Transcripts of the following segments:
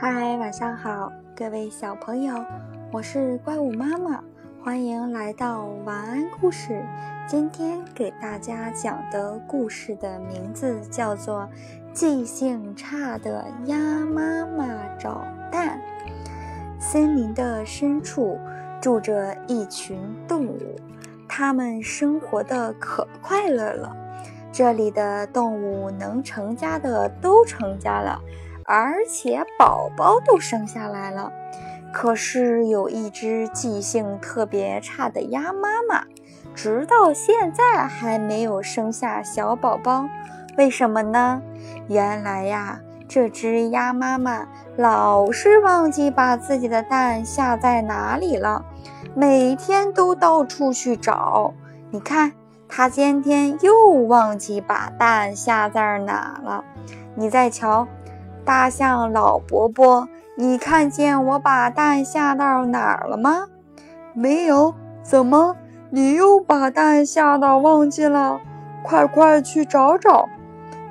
嗨，晚上好，各位小朋友，我是怪物妈妈，欢迎来到晚安故事。今天给大家讲的故事的名字叫做《记性差的鸭妈妈找蛋》。森林的深处住着一群动物，它们生活的可快乐了。这里的动物能成家的都成家了。而且宝宝都生下来了，可是有一只记性特别差的鸭妈妈，直到现在还没有生下小宝宝。为什么呢？原来呀，这只鸭妈妈老是忘记把自己的蛋下在哪里了，每天都到处去找。你看，它今天又忘记把蛋下在哪了。你再瞧。大象老伯伯，你看见我把蛋下到哪儿了吗？没有。怎么，你又把蛋下到忘记了？快快去找找！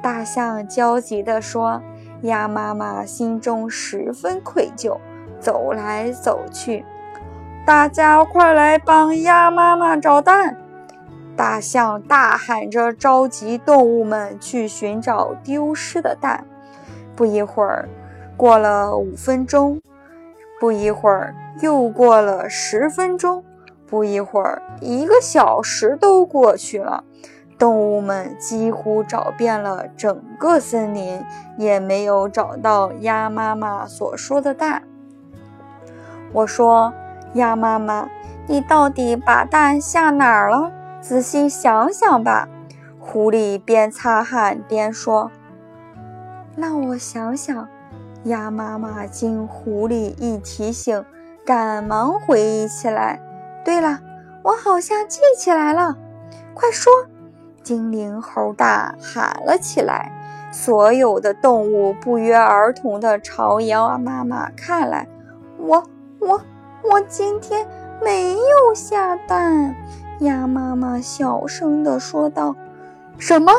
大象焦急地说。鸭妈妈心中十分愧疚，走来走去。大家快来帮鸭妈妈找蛋！大象大喊着，召集动物们去寻找丢失的蛋。不一会儿，过了五分钟；不一会儿，又过了十分钟；不一会儿，一个小时都过去了。动物们几乎找遍了整个森林，也没有找到鸭妈妈所说的蛋。我说：“鸭妈妈，你到底把蛋下哪儿了？仔细想想吧。”狐狸边擦汗边说。让我想想，鸭妈妈经狐狸一提醒，赶忙回忆起来。对了，我好像记起来了，快说！精灵猴大喊了起来。所有的动物不约而同地朝鸭妈妈看来。我、我、我今天没有下蛋。鸭妈妈小声地说道。什么？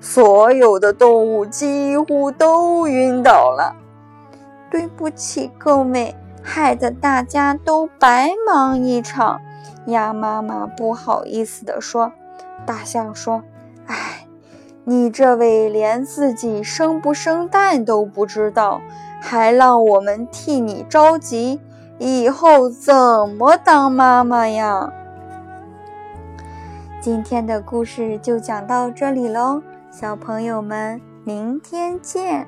所有的动物几乎都晕倒了。对不起，各位，害得大家都白忙一场。鸭妈妈不好意思地说。大象说：“哎，你这位连自己生不生蛋都不知道，还让我们替你着急，以后怎么当妈妈呀？”今天的故事就讲到这里喽。小朋友们，明天见。